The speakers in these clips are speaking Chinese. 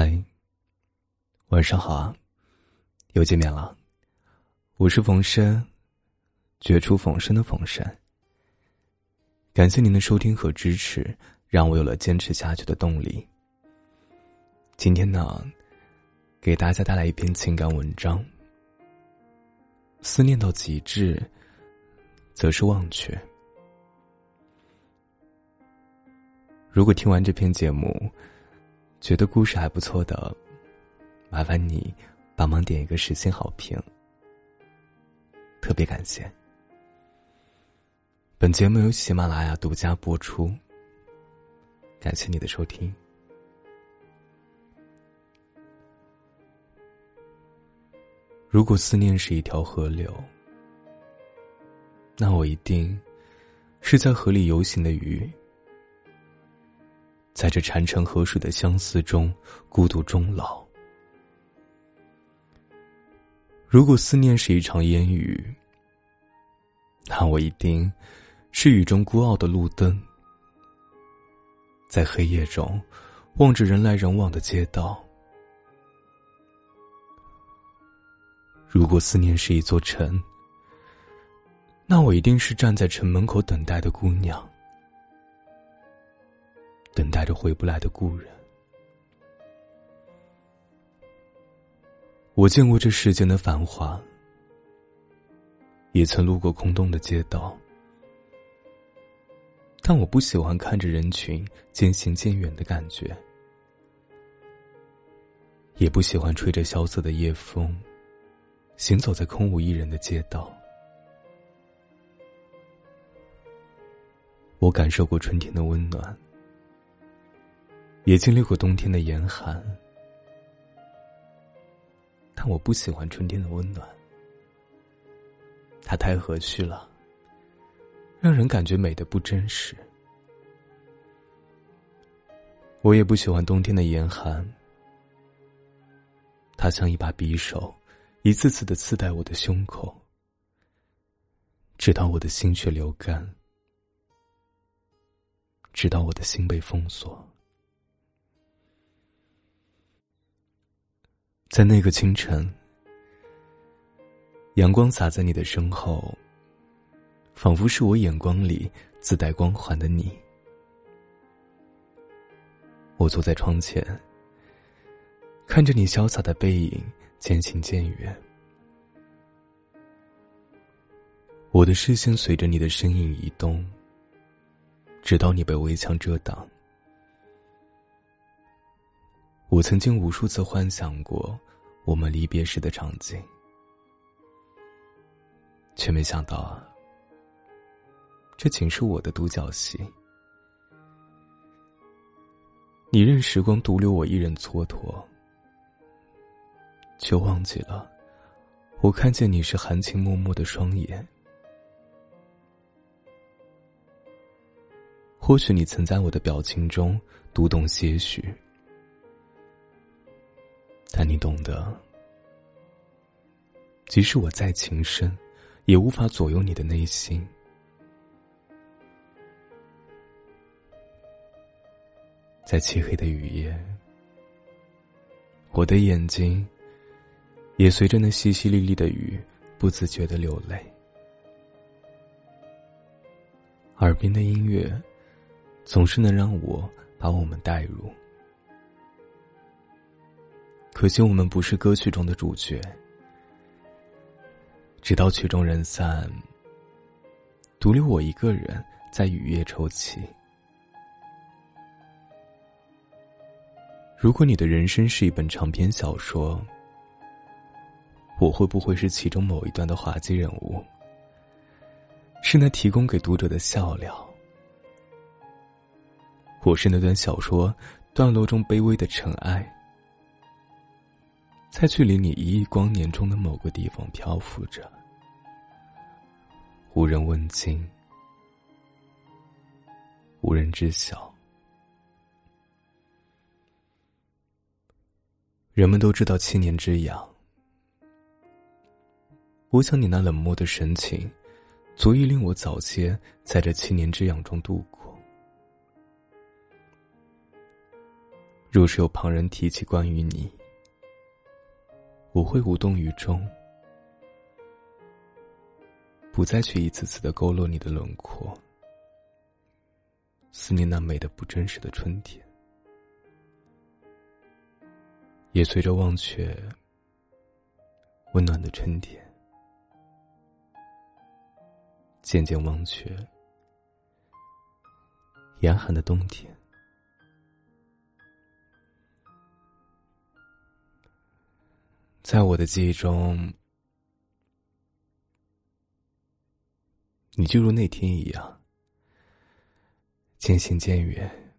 嗨，晚上好啊！又见面了，我是冯生，绝处逢生的冯生。感谢您的收听和支持，让我有了坚持下去的动力。今天呢，给大家带来一篇情感文章。思念到极致，则是忘却。如果听完这篇节目，觉得故事还不错的，麻烦你帮忙点一个十星好评，特别感谢。本节目由喜马拉雅独家播出，感谢你的收听。如果思念是一条河流，那我一定是在河里游行的鱼。在这潺潺河水的相思中，孤独终老。如果思念是一场烟雨，那我一定是雨中孤傲的路灯，在黑夜中望着人来人往的街道。如果思念是一座城，那我一定是站在城门口等待的姑娘。等待着回不来的故人。我见过这世间的繁华，也曾路过空洞的街道，但我不喜欢看着人群渐行渐远的感觉，也不喜欢吹着萧瑟的夜风，行走在空无一人的街道。我感受过春天的温暖。也经历过冬天的严寒，但我不喜欢春天的温暖，它太和煦了，让人感觉美的不真实。我也不喜欢冬天的严寒，它像一把匕首，一次次的刺在我的胸口，直到我的心血流干，直到我的心被封锁。在那个清晨，阳光洒在你的身后，仿佛是我眼光里自带光环的你。我坐在窗前，看着你潇洒的背影渐行渐远，我的视线随着你的身影移动，直到你被围墙遮挡。我曾经无数次幻想过我们离别时的场景，却没想到，这仅是我的独角戏。你任时光独留我一人蹉跎，却忘记了，我看见你是含情脉脉的双眼。或许你曾在我的表情中读懂些许。但你懂得，即使我再情深，也无法左右你的内心。在漆黑的雨夜，我的眼睛也随着那淅淅沥沥的雨不自觉的流泪，耳边的音乐总是能让我把我们带入。可惜我们不是歌曲中的主角，直到曲终人散，独留我一个人在雨夜抽泣。如果你的人生是一本长篇小说，我会不会是其中某一段的滑稽人物？是那提供给读者的笑料？我是那段小说段落中卑微的尘埃？在距离你一亿光年中的某个地方漂浮着，无人问津，无人知晓。人们都知道七年之痒，我想你那冷漠的神情，足以令我早些在这七年之痒中度过。若是有旁人提起关于你，我会无动于衷，不再去一次次的勾勒你的轮廓，思念那美的不真实的春天，也随着忘却温暖的春天，渐渐忘却严寒的冬天。在我的记忆中，你就如那天一样，渐行渐远，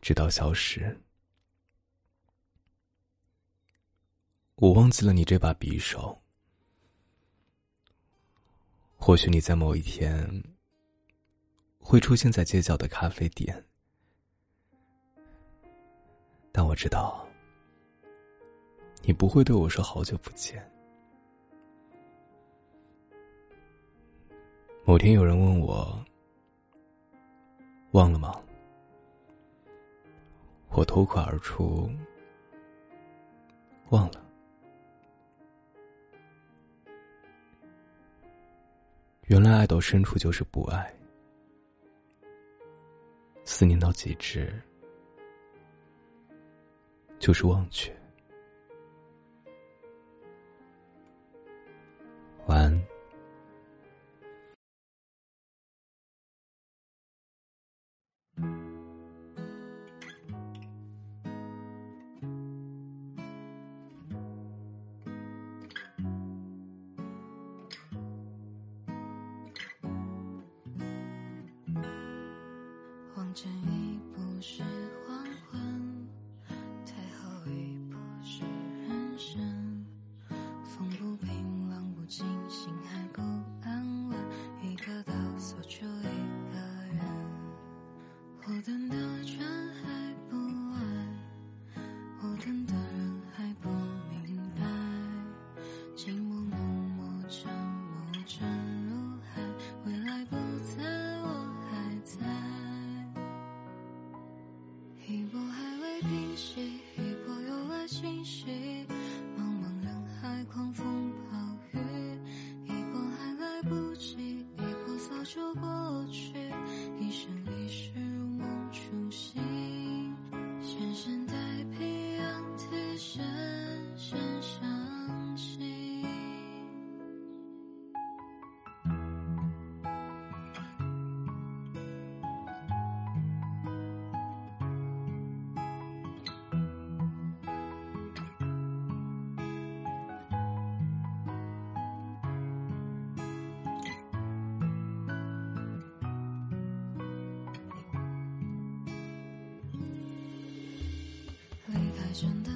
直到消失。我忘记了你这把匕首，或许你在某一天会出现在街角的咖啡店，但我知道。你不会对我说好久不见。某天有人问我，忘了吗？我脱口而出，忘了。原来爱到深处就是不爱，思念到极致就是忘却。真真的